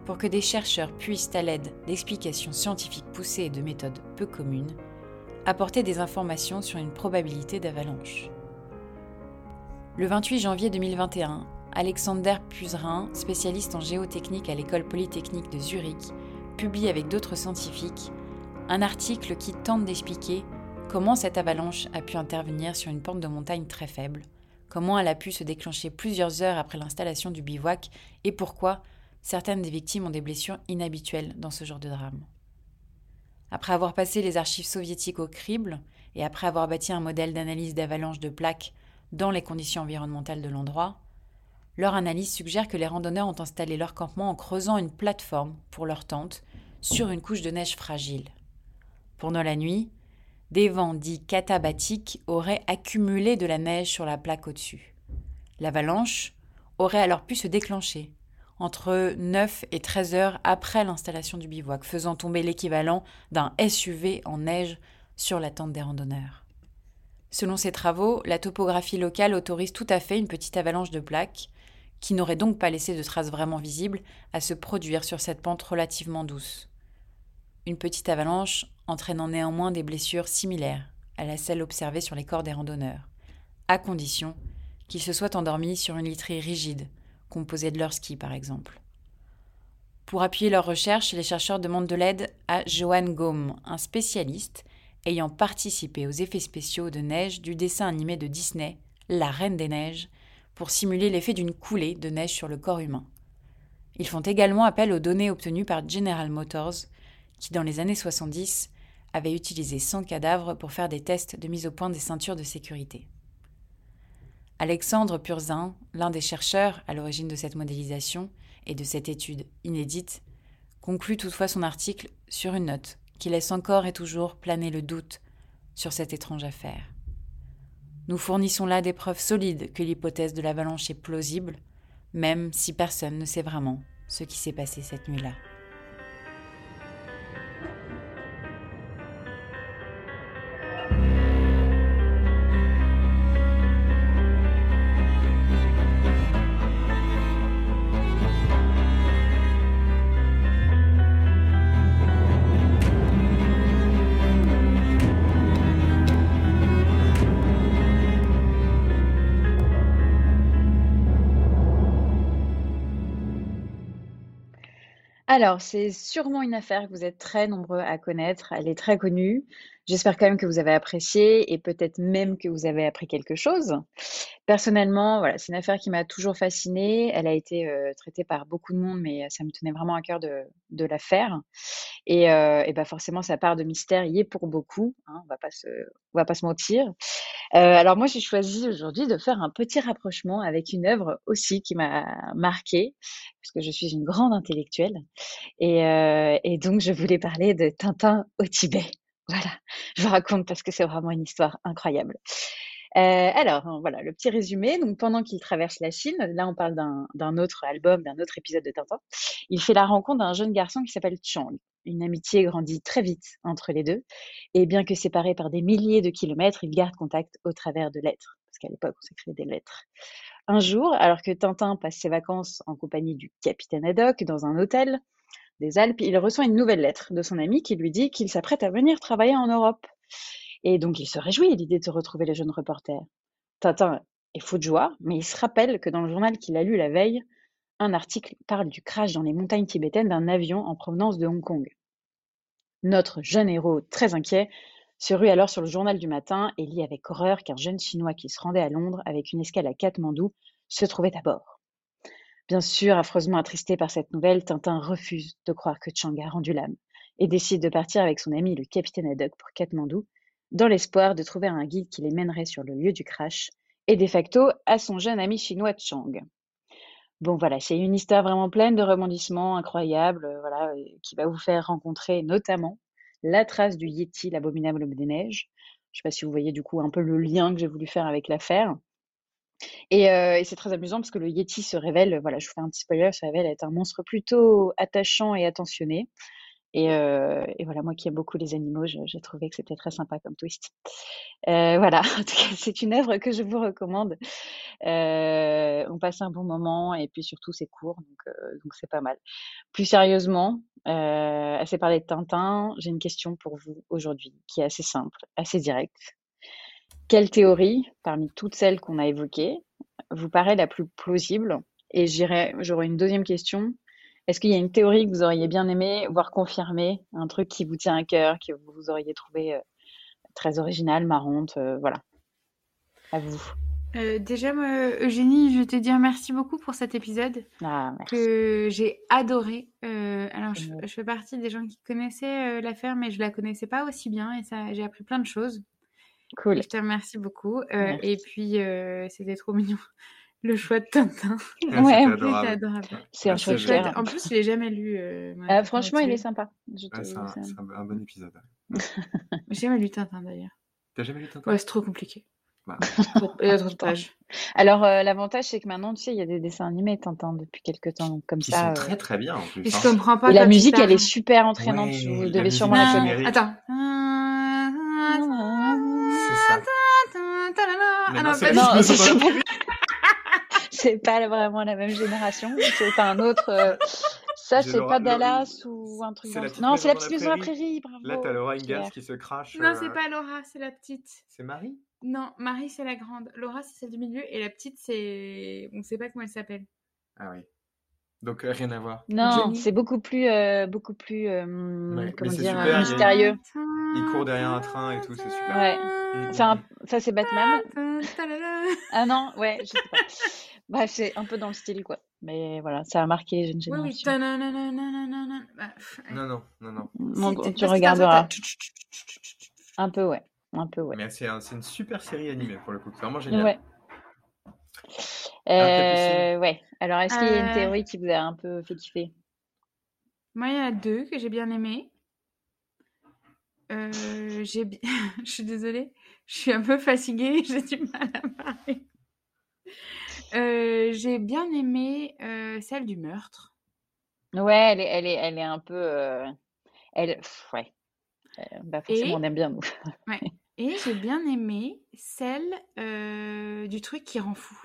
pour que des chercheurs puissent, à l'aide d'explications scientifiques poussées et de méthodes peu communes, apporter des informations sur une probabilité d'avalanche. Le 28 janvier 2021, Alexander Puzerin, spécialiste en géotechnique à l'école polytechnique de Zurich, publie avec d'autres scientifiques un article qui tente d'expliquer comment cette avalanche a pu intervenir sur une pente de montagne très faible, comment elle a pu se déclencher plusieurs heures après l'installation du bivouac et pourquoi certaines des victimes ont des blessures inhabituelles dans ce genre de drame. Après avoir passé les archives soviétiques au crible et après avoir bâti un modèle d'analyse d'avalanche de plaques dans les conditions environnementales de l'endroit, leur analyse suggère que les randonneurs ont installé leur campement en creusant une plateforme pour leur tente sur une couche de neige fragile. Pendant la nuit, des vents dits catabatiques auraient accumulé de la neige sur la plaque au-dessus. L'avalanche aurait alors pu se déclencher entre 9 et 13 heures après l'installation du bivouac, faisant tomber l'équivalent d'un SUV en neige sur la tente des randonneurs. Selon ces travaux, la topographie locale autorise tout à fait une petite avalanche de plaques, qui n'aurait donc pas laissé de traces vraiment visibles, à se produire sur cette pente relativement douce. Une petite avalanche entraînant néanmoins des blessures similaires à la celle observée sur les corps des randonneurs, à condition qu'ils se soient endormis sur une literie rigide, composée de leur ski par exemple. Pour appuyer leurs recherches, les chercheurs demandent de l'aide à Johan Gaume, un spécialiste ayant participé aux effets spéciaux de neige du dessin animé de Disney, La Reine des Neiges, pour simuler l'effet d'une coulée de neige sur le corps humain. Ils font également appel aux données obtenues par General Motors, qui dans les années 70 avait utilisé 100 cadavres pour faire des tests de mise au point des ceintures de sécurité. Alexandre Purzin, l'un des chercheurs à l'origine de cette modélisation et de cette étude inédite, conclut toutefois son article sur une note qui laisse encore et toujours planer le doute sur cette étrange affaire. Nous fournissons là des preuves solides que l'hypothèse de l'avalanche est plausible, même si personne ne sait vraiment ce qui s'est passé cette nuit-là. Alors, c'est sûrement une affaire que vous êtes très nombreux à connaître. Elle est très connue. J'espère quand même que vous avez apprécié et peut-être même que vous avez appris quelque chose. Personnellement, voilà, c'est une affaire qui m'a toujours fascinée. Elle a été euh, traitée par beaucoup de monde, mais ça me tenait vraiment à cœur de, de la faire. Et, euh, et bah forcément, sa part de mystère y est pour beaucoup. Hein, on va pas se, on va pas se mentir. Euh, alors moi, j'ai choisi aujourd'hui de faire un petit rapprochement avec une œuvre aussi qui m'a marquée, parce que je suis une grande intellectuelle. Et, euh, et donc, je voulais parler de Tintin au Tibet. Voilà, je vous raconte parce que c'est vraiment une histoire incroyable. Euh, alors, voilà, le petit résumé. Donc, pendant qu'il traverse la Chine, là, on parle d'un autre album, d'un autre épisode de Tintin, il fait la rencontre d'un jeune garçon qui s'appelle Chang. Une amitié grandit très vite entre les deux, et bien que séparés par des milliers de kilomètres, ils gardent contact au travers de lettres, parce qu'à l'époque, on s'écrivait des lettres. Un jour, alors que Tintin passe ses vacances en compagnie du capitaine Haddock dans un hôtel des Alpes, il reçoit une nouvelle lettre de son ami qui lui dit qu'il s'apprête à venir travailler en Europe. Et donc il se réjouit à l'idée de retrouver le jeune reporter. Tintin est fou de joie, mais il se rappelle que dans le journal qu'il a lu la veille, un article parle du crash dans les montagnes tibétaines d'un avion en provenance de Hong Kong. Notre jeune héros, très inquiet, se rue alors sur le journal du matin et lit avec horreur qu'un jeune Chinois qui se rendait à Londres avec une escale à Katmandou se trouvait à bord. Bien sûr, affreusement attristé par cette nouvelle, Tintin refuse de croire que Chang a rendu l'âme et décide de partir avec son ami le capitaine Haddock pour Katmandou, dans l'espoir de trouver un guide qui les mènerait sur le lieu du crash et de facto à son jeune ami chinois Chang. Bon, voilà, c'est une histoire vraiment pleine de rebondissements incroyables, euh, voilà, euh, qui va vous faire rencontrer notamment la trace du Yeti, l'abominable homme des neiges. Je ne sais pas si vous voyez du coup un peu le lien que j'ai voulu faire avec l'affaire. Et, euh, et c'est très amusant parce que le Yeti se révèle, voilà, je vous fais un petit spoiler, se révèle être un monstre plutôt attachant et attentionné. Et, euh, voilà, moi qui aime beaucoup les animaux, j'ai trouvé que c'était très sympa comme twist. Euh, voilà, en tout cas, c'est une œuvre que je vous recommande. Euh, on passe un bon moment et puis surtout c'est court, donc euh, c'est pas mal. Plus sérieusement, euh, assez parlé de Tintin, j'ai une question pour vous aujourd'hui qui est assez simple, assez directe. Quelle théorie, parmi toutes celles qu'on a évoquées, vous paraît la plus plausible? Et j'irai, j'aurai une deuxième question. Est-ce qu'il y a une théorie que vous auriez bien aimé voir confirmée, un truc qui vous tient à cœur, que vous auriez trouvé euh, très original, marrante, euh, voilà. À vous. Euh, déjà, moi, Eugénie, je vais te dire merci beaucoup pour cet épisode Ah, merci. que j'ai adoré. Euh, alors, je, fais partie des gens qui connaissaient euh, l'affaire, mais je la connaissais pas aussi bien et ça, j'ai appris plein de choses. Cool. Je te remercie beaucoup. Euh, et puis, euh, c'était trop mignon. Le choix de Tintin. Ah, Ouais. C'était adorable. adorable. C'est un Eugénie. cœur. En plus, je l'ai jamais lu. euh, moi, Euh, Tintin franchement, il est sympa. Je Ouais, c'est un, c'est un- c'est un- un bon épisode. J'ai jamais lu Tintin d'ailleurs. T'as jamais lu Tintin? Ouais, c'est trop compliqué. Bah. Il y a trop de pages. Alors, euh, l'avantage, c'est que maintenant, tu sais, il y a des dessins animés Tintin depuis quelques temps. Donc, comme ça. sont euh, très très bien en plus. Et je hein. comprends pas. Et la musique, elle est super entraînante. Ouais, vous devez sûrement la Ah, connaître. Attends. C'est ça. Mais non, non, c'est pas c'est vraiment la même génération. C'est un autre. euh, Ça, c'est pas Dallas ou un truc Non, c'est la petite maison la prairie. Bravo. Là, t'as Laura Ingalls qui se crache. Non, euh, c'est pas Laura, c'est la petite. C'est Marie? Non, Marie, c'est la grande. Laura, c'est celle du milieu. Et la petite, c'est. On sait pas comment elle s'appelle. Ah oui. Donc euh, rien à voir. Non, c'est beaucoup plus, euh, beaucoup plus, euh, comment dire, super, euh, il mystérieux. Il court derrière un train et tout, c'est super. Ouais. Mm. C'est un- Ça, c'est Batman? Ah non, ouais, je sais pas. Bref, c'est un peu dans le style, quoi. Mais voilà, ça a marqué une Oui, oui. génération. tanananananana. Bah, Non, non, non, non. Mon- c'était- tu regarderas. Un peu, ouais. Un peu, ouais. Mais c'est un- c'est une super série animée pour le coup. C'est vraiment génial. Ouais. Euh, ouais. Alors, est-ce qu'il y a une Euh. théorie qui vous a un peu fait kiffer? Moi, il y en a deux que j'ai bien aimés. Euh, j'ai bi- je suis désolée, je suis un peu fatiguée, j'ai du mal à parler. Euh, j'ai bien aimé euh, celle du meurtre. Ouais, elle est, elle est, elle est un peu. euh, Elle, pff, ouais. Euh, bah forcément, Et- on aime bien nous. Et j'ai bien aimé celle euh, du truc qui rend fou.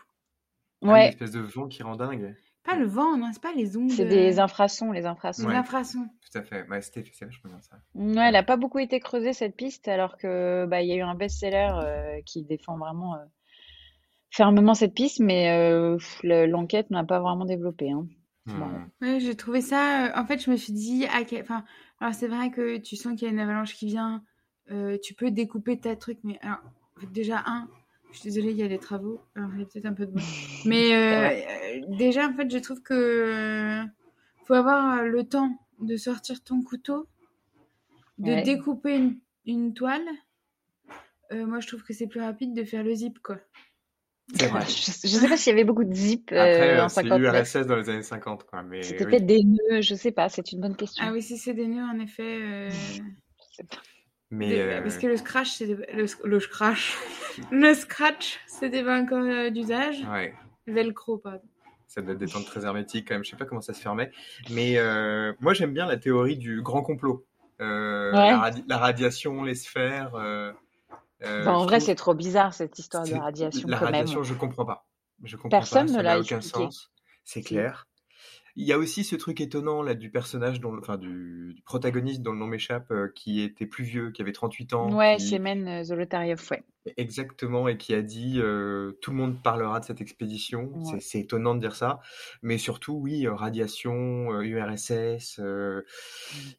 Ah, Une Ouais, espèce de vent qui rend dingue. Pas le vent, non, c'est pas les ondes. c'est euh, des infrasons, les infrasons. des Ouais. infrasons. Tout à fait. Ouais, c'était c'est vachement bien ça. Ouais, elle a pas beaucoup été creusée cette piste, alors que bah il y a eu un best-seller euh, qui défend vraiment euh, fermement cette piste, mais euh, pff, le- l'enquête n'a pas vraiment développé. Hein. Hmm. Ouais, j'ai trouvé ça. euh, en fait, je me suis dit, ah, quel- enfin, alors c'est vrai que tu sens qu'il y a une avalanche qui vient. euh, tu peux découper ta truc, mais alors, en fait, déjà un, je suis désolée, il y a des travaux. Alors il y a peut-être un peu de bruit, mais euh, euh, déjà en fait, je trouve que euh, faut avoir le temps de sortir ton couteau, de Ouais. découper une, une toile. Euh, moi, je trouve que c'est plus rapide de faire le zip, quoi. C'est vrai. Je, je sais pas s'il y avait beaucoup de zip euh, Après, en euh, c'est 59. l'URSS dans les années 50, quoi. Mais C'était oui. peut-être des nœuds, je sais pas, c'est une bonne question. Ah oui, si c'est des nœuds, en effet. euh, Je sais pas. Mais Des- euh, Parce que le scratch, c'est des... le, le scratch, le scratch, pas encore euh, d'usage. ouais, Velcro, pardon. ça doit être des temps très hermétiques quand même. Je sais pas comment ça se fermait. Mais euh, moi, j'aime bien la théorie du grand complot. Euh, Ouais. la, radi- la radiation, les sphères. euh, euh, Enfin, en vrai, c'est trop bizarre cette histoire de c'est- radiation La quand même. radiation, je comprends pas. Je comprends Personne pas, ne ça l'a n'a aucun expliqué. sens. C'est Si. clair. Il y a aussi ce truc étonnant là du personnage, dont, enfin du, du protagoniste dont le nom m'échappe, euh, qui était plus vieux, qui avait 38 ans. Ouais, qui- Semen euh, ouais. Exactement, et qui a dit euh, tout le monde parlera de cette expédition. Ouais. C'est- étonnant de dire ça, mais surtout, oui, euh, radiation, URSS, euh,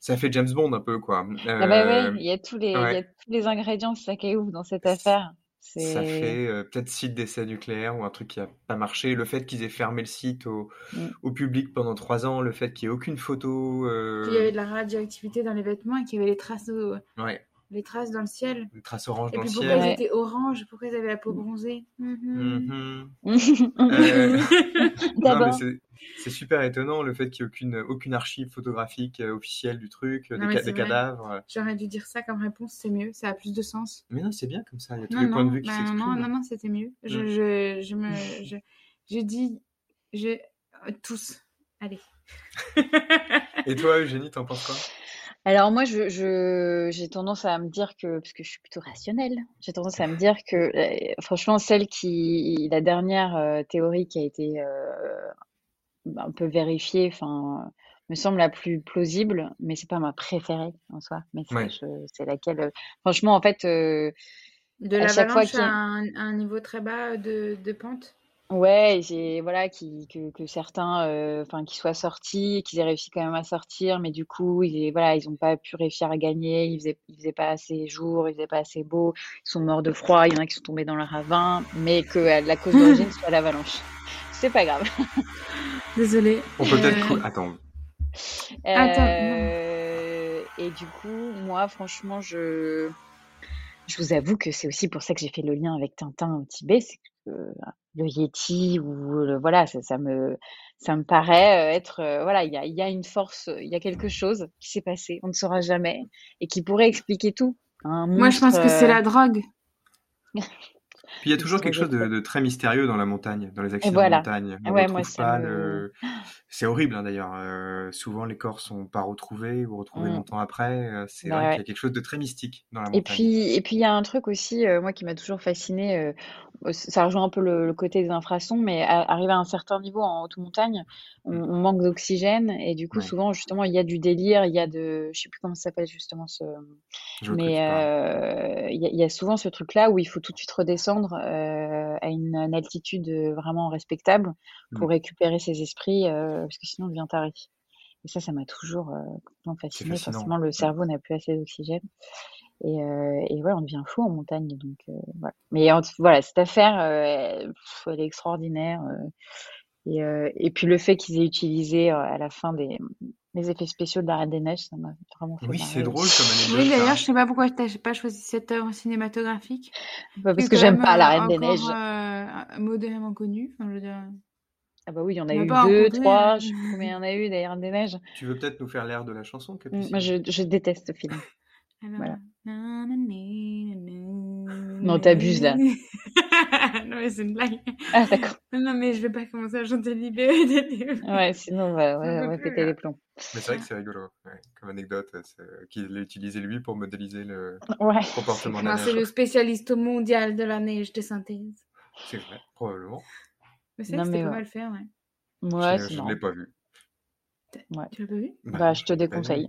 ça fait James Bond un peu, quoi. Ah bah ouais, il y a tous les, il y a tous les ingrédients de Sake ouf dans cette affaire. Ça fait euh, peut-être site d'essai nucléaire ou un truc qui a pas marché. Le fait qu'ils aient fermé le site au, Mm. au public pendant trois ans, le fait qu'il n'y ait aucune photo. euh, Qu'il y avait de la radioactivité dans les vêtements et qu'il y avait les traces de... Ouais, les traces dans le ciel. Les traces oranges Et dans le puis pourquoi ciel. ils Ouais. étaient oranges Pourquoi ils avaient la peau bronzée Mhm. Mhm. Euh, c'est- super étonnant le fait qu'il n'y ait aucune, aucune archive photographique euh, officielle du truc, euh, Non, des, ca- cadavres. J'aurais dû dire ça comme réponse, c'est mieux, ça a plus de sens. Mais non, c'est bien comme ça, il y a tous Non, les non, points de vue qui bah, s'expriment. non, non, non, c'était mieux. Je, Mm. je, je me, je, je dis, je, tous, allez. Et toi, Eugénie, t'en penses quoi? Alors moi, je, je- j'ai tendance à me dire que, parce que je suis plutôt rationnelle, j'ai tendance à me dire que, euh, franchement, celle qui, la dernière euh, théorie qui a été euh, un peu vérifiée, enfin, me semble la plus plausible, mais c'est pas ma préférée en soi. Mais c'est Ouais. je- c'est laquelle, euh, franchement, en fait, euh, De À chaque fois l'avalanche qu'il y à a- un, à un niveau très bas de, de pente? Ouais, j'ai voilà qui que, que certains euh, enfin qui soient sortis, qu'ils aient réussi quand même à sortir, mais du coup ils voilà ils ont pas pu réussir à gagner, ils faisaient ils faisaient pas assez jour, ils faisaient pas assez beau, ils sont morts de froid, il y en a qui sont tombés dans le ravin, mais que euh, la cause d'origine soit l'avalanche. C'est pas grave. Désolée. On peut peut-être... Euh, Attends, Euh, et du coup moi franchement je je vous avoue que c'est aussi pour ça que j'ai fait le lien avec Tintin au Tibet, c'est que euh, le Yéti ou le, voilà, ça, ça me ça me paraît euh, être euh, voilà, il y a, il y a une force, il y a quelque chose qui s'est passé, on ne saura jamais et qui pourrait expliquer tout. Un Moi, je pense que c'est la drogue. Puis il y a toujours quelque chose de, de très mystérieux dans la montagne, dans les accidents voilà. de montagne. On Ouais, moi, ça pas le... C'est horrible hein, d'ailleurs. Euh, souvent les corps sont pas retrouvés ou retrouvés Mm. longtemps après. Euh, C'est Bah vrai ouais. qu'il y a quelque chose de très mystique dans la Et montagne. puis, et puis il y a un truc aussi, euh, moi qui m'a toujours fasciné, euh, ça rejoint un peu le, le côté des infrasons, mais à- arrivé à un certain niveau en haute montagne, on, Mm. on manque d'oxygène et du coup Ouais. souvent justement il y a du délire, il y a de, je sais plus comment ça s'appelle justement ce, Je mais y, y a souvent ce truc-là où il faut tout de suite redescendre euh, à une, une altitude euh, vraiment respectable pour Mm. récupérer ses esprits, euh, parce que sinon on devient taré. Et ça, ça m'a toujours complètement fasciné. Forcément, le cerveau n'a plus assez d'oxygène. Et, et ouais, on devient fou en montagne. Donc voilà. Mais voilà, cette affaire, pff, elle est extraordinaire. Euh, et, euh, et puis le fait qu'ils aient utilisé euh, à la fin des, des effets spéciaux de la Reine des Neiges, ça m'a vraiment fait Oui, c'est drôle comme anecdote. Oui, d'ailleurs, je sais pas pourquoi tu n'as pas choisi cette œuvre cinématographique. Pas parce que j'aime pas la euh, Reine des encore, Neiges. euh, modérément connue. Enfin, je veux dire, Ah bah oui, il y en a eu pas deux, trois, euh, je sais plus combien il y en a eu des Reines des Neiges. Tu veux peut-être nous faire l'air de la chanson, Capucine? Moi, je, je déteste ce film. Alors, Voilà. na, na, na, na, Non, t'abuses, là. non, mais c'est une blague. Ah d'accord. Non, mais je vais pas commencer à chanter lieux. Ouais, sinon on va, J'en ouais, peux on va plus, péter là. les plombs. Mais c'est vrai que c'est rigolo, ouais, comme anecdote, euh, qu'il l'a utilisé lui pour modéliser le Ouais. comportement de la Non, c'est neige. le spécialiste mondial de la neige de synthèse. C'est vrai, probablement. Mais c'est vrai que c'était pas ouais. mal fait, ouais. Ouais, je ne l'ai pas vu. Tu l'as pas vu? Bah, je te vu. déconseille.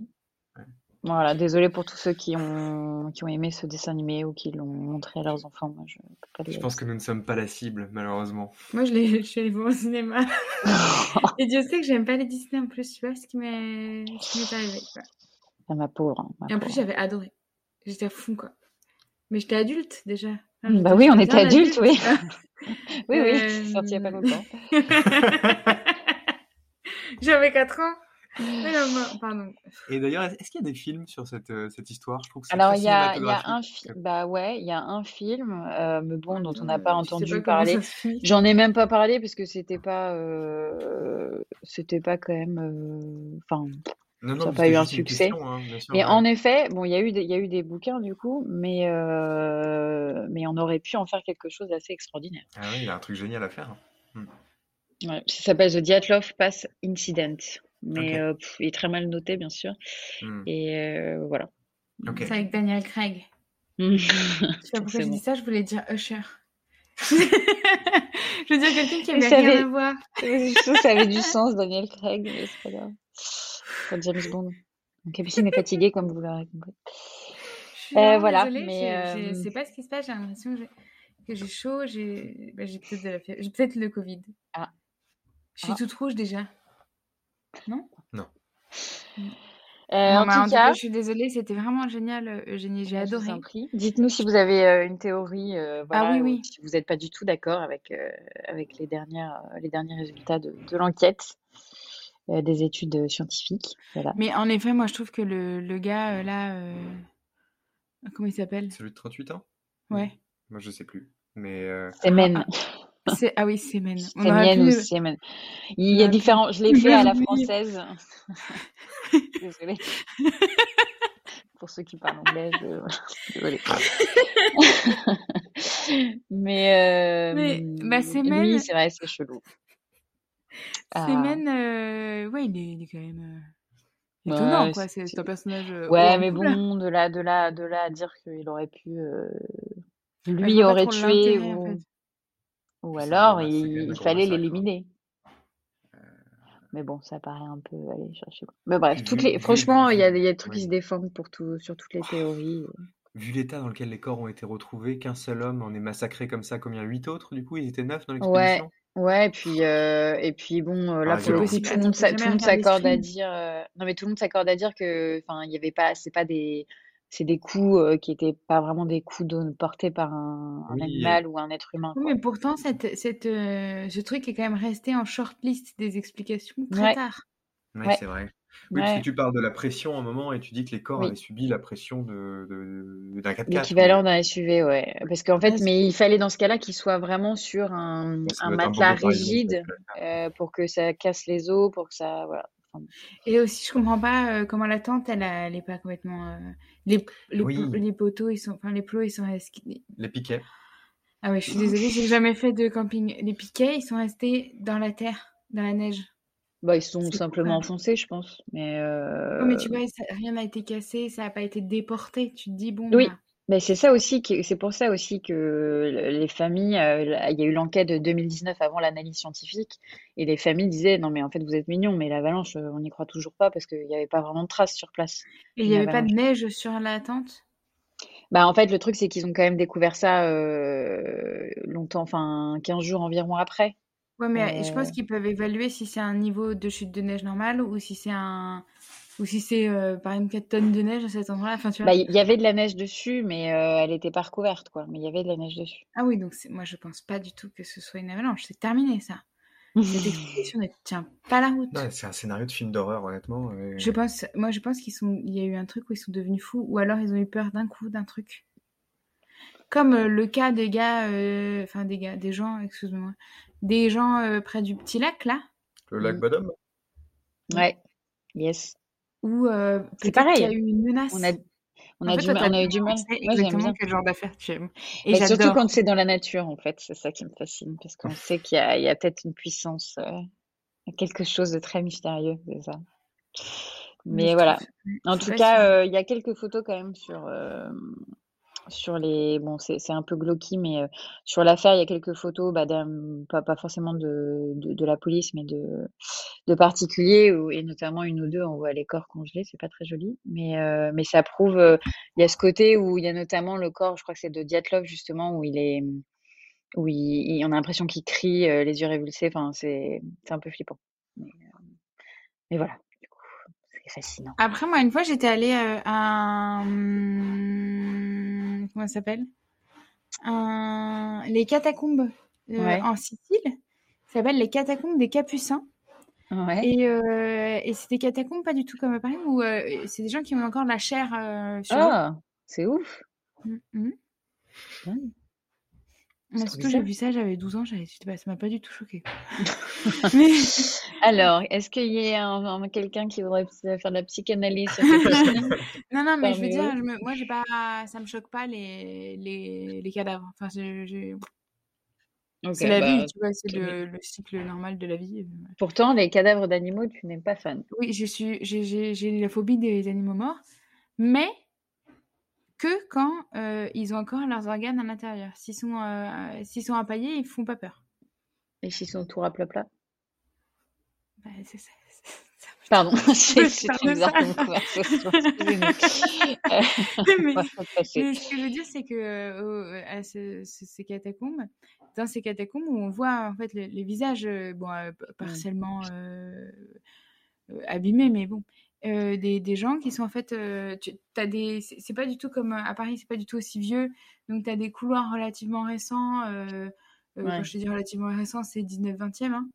Voilà, désolé pour tous ceux qui ont, qui ont aimé ce dessin animé ou qui l'ont montré à leurs enfants. Moi, je peux pas les Je pense que nous ne sommes pas la cible, malheureusement. Moi, je, l'ai- je suis allée voir au cinéma. Et Dieu sait que j'aime pas les Disney en plus, tu vois ce qui m'est ce qui m'est arrivé. quoi. Ah, ma pauvre. hein, ma Et en plus, j'avais adoré. J'étais à fond, quoi. Mais j'étais adulte déjà. Enfin, Bah oui, on était bien adultes, oui. Oui, oui, Euh, c'est sorti il y a pas longtemps. J'avais 4 ans. Mais pardon. Et d'ailleurs, est-ce qu'il y a des films sur cette, euh, cette histoire? Je trouve que c'est Alors, il y y a un film, bah ouais, il y a un film, euh, mais bon, dont on n'a pas entendu pas parler. J'en ai même pas parlé parce que c'était pas, euh, c'était pas quand même, euh, enfin, Non, non, ça a mais pas eu un succès. question, hein, sûr, ouais. en effet, bon, il y a eu des, il y a eu des bouquins du coup, mais, euh, mais on aurait pu en faire quelque chose d'assez extraordinaire. Ah oui, il y a un truc génial à faire. Ouais, ça s'appelle The Dyatlov Pass Incident, mais euh, pff, il est très mal noté bien sûr. Hmm. Et euh, voilà. Ok. C'est avec Daniel Craig. Je sais pas pourquoi Forcément. dit ça, je voulais dire Usher. je veux dire quelqu'un qui avait ça rien avait- à voir. Je trouve que ça avait du sens, Daniel Craig, mais c'est pas grave. Pas James Bond. Donc, Capucine est fatiguée, comme vous l'aurez compris. Je Euh, voilà, désolée, mais, euh, c'est pas ce qui se passe, j'ai l'impression que j'ai chaud, j'ai bah, la peut-être le Covid. Ah. Je suis Ah. toute rouge déjà. Non Euh, Non, en mais tout cas, je suis désolée, c'était vraiment génial, euh, Eugénie, j'ai adoré. en. Dites-nous si vous avez euh, une théorie, euh, voilà, Ah oui, ou oui. si vous n'êtes pas du tout d'accord avec, euh, avec les, dernières, euh, les derniers résultats de, de l'enquête, euh, des études euh, scientifiques. Voilà. Mais en effet, moi je trouve que le, le gars euh, là, euh, Comment il s'appelle? Celui de 38 ans? Ouais. Moi, je sais plus. Mais. euh, Semen. Ah oui, Semen. Pu- ou Semen. Il y a différents. Je l'ai fait à la Oui. française. Désolée. Pour ceux qui parlent anglais, je... désolée. Mais, euh, Mais, bah, Semen- lui, c'est vrai, c'est chelou. Ah. Semen, euh, ouais, il est, il est quand même euh, étonnant, Ouais, quoi. c'est- un personnage. euh, Ouais, mais bon, de là, de là, de là à dire qu'il aurait pu, euh, je lui aurait tué en ou, fait. Ou alors quand il, fallait hein. l'éliminer. Mais bon, ça paraît un peu aller chercher. quoi. Mais bref, Vu- toutes les, vu- franchement, il y a, y des trucs oui. qui se défendent pour tout, sur toutes les théories. Vu l'état dans lequel les corps ont été retrouvés, qu'un seul homme en est massacré comme ça, combien Huit autres, du coup? Ils étaient neuf dans Ouais, l'expédition? ouais, et puis, euh, et puis bon, euh, là Ah, pour le coup, tout le monde, s'accorde à dire, euh, non mais tout le monde s'accorde à dire que, enfin, il y avait pas, c'est pas des, c'est des coups euh, qui étaient pas vraiment des coups de- portés par un, un Oui. animal ou un être humain. Oui, quoi. mais pourtant, cette, cette, euh, ce truc est quand même resté en shortlist des explications très Ouais. tard. Oui, Ouais. c'est vrai. Oui, parce que tu parles de la pression à un moment et tu dis que les corps Oui. avaient subi la pression de, de- d'un 4x4. L'équivalent d'un SUV, ouais. Parce qu'en fait, mais il fallait dans ce cas-là qu'il soit vraiment sur un, matelas rigide euh, pour que ça casse les os, pour que ça, voilà. Et aussi, je comprends pas euh, comment la tente, elle, a- elle est pas complètement. euh, Les, les, Oui. plo- les poteaux, ils sont. Enfin, les plots, ils sont restés. Les piquets. Ah ouais, je suis désolée, j'ai jamais fait de camping. Les piquets, ils sont restés dans la terre, dans la neige. bah, ils sont simplement cool. enfoncés, je pense. Mais, euh, mais tu vois, ça- rien n'a été cassé, ça n'a pas été déporté. Tu te dis, bon, Oui. bah, mais c'est ça aussi, c'est pour ça aussi que le- les familles, euh, il y a eu l'enquête de 2019 avant l'analyse scientifique, et les familles disaient, non mais en fait vous êtes mignons, mais l'avalanche, euh, on n'y croit toujours pas parce qu'il n'y avait pas vraiment de traces sur place. Et il n'y avait pas de neige sur la tente? Bah, en fait, le truc, c'est qu'ils ont quand même découvert ça euh, longtemps, enfin 15 jours environ après. Ouais, mais je pense qu'ils peuvent évaluer si c'est un niveau de chute de neige normal ou si c'est un. Ou si c'est euh, par exemple 4 tonnes de neige à cet endroit-là. Enfin, tu vois. bah, il y avait de la neige dessus, mais euh, elle n'était pas recouverte, quoi. Mais il y avait de la neige dessus. Ah oui, donc moi je pense pas du tout que ce soit une avalanche. C'est terminé ça. Cette explication ne tient pas la route. C'est un scénario de film d'horreur, honnêtement. et- Je pense, moi je pense qu'ils sont, il y a eu un truc où ils sont devenus fous, ou alors ils ont eu peur d'un coup d'un truc. Comme euh, le cas des gars, euh, enfin des gars, des gens, excuse-moi, des gens euh, près du petit lac là, Le lac. Bodom? Ouais, yes. Où euh, C'est peut-être qu'il y a pareil. eu une menace. On a, on a, fait, du, toi, on a eu du mal. j'aime exactement quel genre d'affaire tu aimes. Et Bah, surtout quand c'est dans la nature, en fait. C'est ça qui me fascine. Parce qu'on sait qu'il y a, il a peut-être une puissance, euh, quelque chose de très mystérieux, ça. Mais Mais voilà. En tout cas, euh, il y a quelques photos quand même sur, euh, sur les. Bon, c'est un peu glauque, mais euh, sur l'affaire, il y a quelques photos, bah, pas, pas forcément de, de, la police, mais de, de particuliers, et notamment une ou deux, on voit les corps congelés, c'est pas très joli, mais, euh, mais ça prouve. euh, Il y a ce côté où il y a notamment le corps, je crois que c'est de Diatlov, justement, où il est. Où il, on a l'impression qu'il crie, les yeux révulsés, enfin, c'est un peu flippant. Mais, voilà, c'est fascinant. Après, moi, une fois, j'étais allée à. Comment ça s'appelle? Les catacombes euh, Ouais. en Sicile. Ça s'appelle les catacombes des Capucins. Ouais. Et, euh, et c'est des catacombes pas du tout comme à Paris, où euh, c'est des gens qui ont encore de la chair euh, sur. Ah, c'est ouf. Mhm. Mmh. Moi, surtout, j'ai vu ça, j'avais 12 ans, j'avais... bah, ça m'a pas du tout choqué. Mais... Alors, est-ce qu'il y a un- un- quelqu'un qui voudrait faire de la psychanalyse sur Non, non, mais je veux dire, eux? je me- moi, j'ai pas, ça me choque pas les, les, les cadavres. Enfin, c'est j'ai- Ok, c'est la bah, vie, tu vois, c'est le, le cycle normal de la vie. Pourtant, les cadavres d'animaux, tu n'es pas fan. Oui, je suis, j'ai la phobie des animaux morts, mais que quand euh, ils ont encore leurs organes à l'intérieur. S'ils sont, euh, s'ils sont empaillés, ils font pas peur. Et s'ils sont tout à plat plat Bah, c'est ça. Pardon, c'est bizarre. Euh, mais, mais ce que je veux dire, c'est que euh, à ce- ce- ces catacombes, dans ces catacombes où on voit en fait les, visages, bon, euh, p- partiellement euh, abîmés, mais bon, euh, des, des gens qui sont en fait, euh, tu as des, c'est pas du tout comme à Paris, c'est pas du tout aussi vieux, donc tu as des couloirs relativement récents. euh, euh, Ouais. Quand je te dis relativement récent, c'est 19-20e. hein.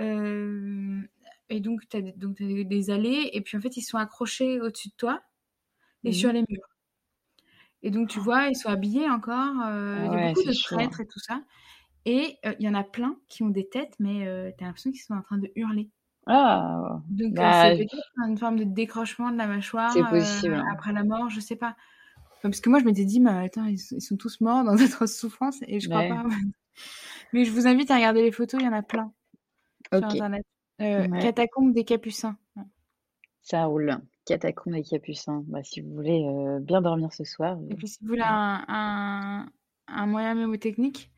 Euh, et donc, tu as, donc t'as des, des allées, et puis en fait, ils sont accrochés au-dessus de toi et sur les murs. Et donc, tu vois, ils sont habillés encore. euh, il y a beaucoup de prêtres et tout ça. Et euh, il y en a plein qui ont des têtes, mais euh, t'as l'impression qu'ils sont en train de hurler. Ah, Donc, euh, bah, c'est peut-être une forme de décrochement de la mâchoire euh, possible. hein. après la mort, je sais pas. Enfin, parce que moi, je m'étais dit, mais attends, ils, sont- ils sont tous morts dans d'atroces souffrances, et je crois pas. Mais je vous invite à regarder les photos, il y en a plein sur Ok, Internet. Euh, Ouais. Catacombes des Capucins. Ça roule. Catacombes des Capucins. Bah, si vous voulez euh, bien dormir ce soir, Et puis, si vous voulez un, un, un moyen mémotechnique,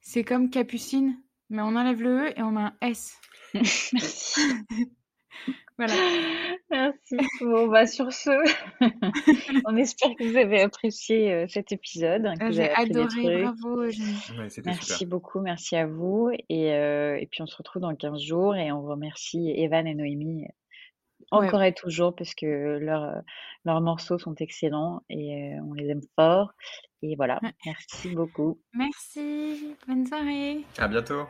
c'est comme Capucine, mais on enlève le E et on met un S. merci. Voilà. Merci. Bon, bah, sur ce, on espère que vous avez apprécié euh, cet épisode, que Euh, vous J'ai adoré, bravo. Ouais, Merci super. beaucoup, merci à vous. Et, euh, et puis on se retrouve dans 15 jours et on remercie Evan et Noémie Ouais. encore et toujours parce que leurs leurs morceaux sont excellents et euh, on les aime fort. Et voilà, Ouais. merci beaucoup. Merci, bonne soirée. À bientôt.